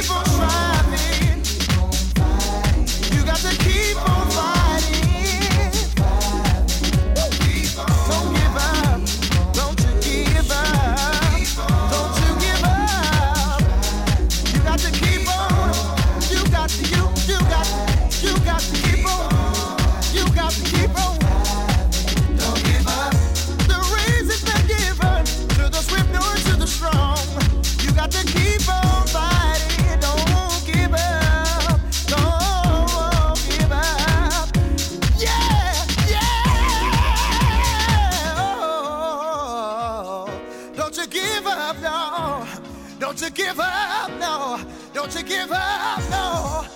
keep on trying. You got to keep on. don't you give up, no.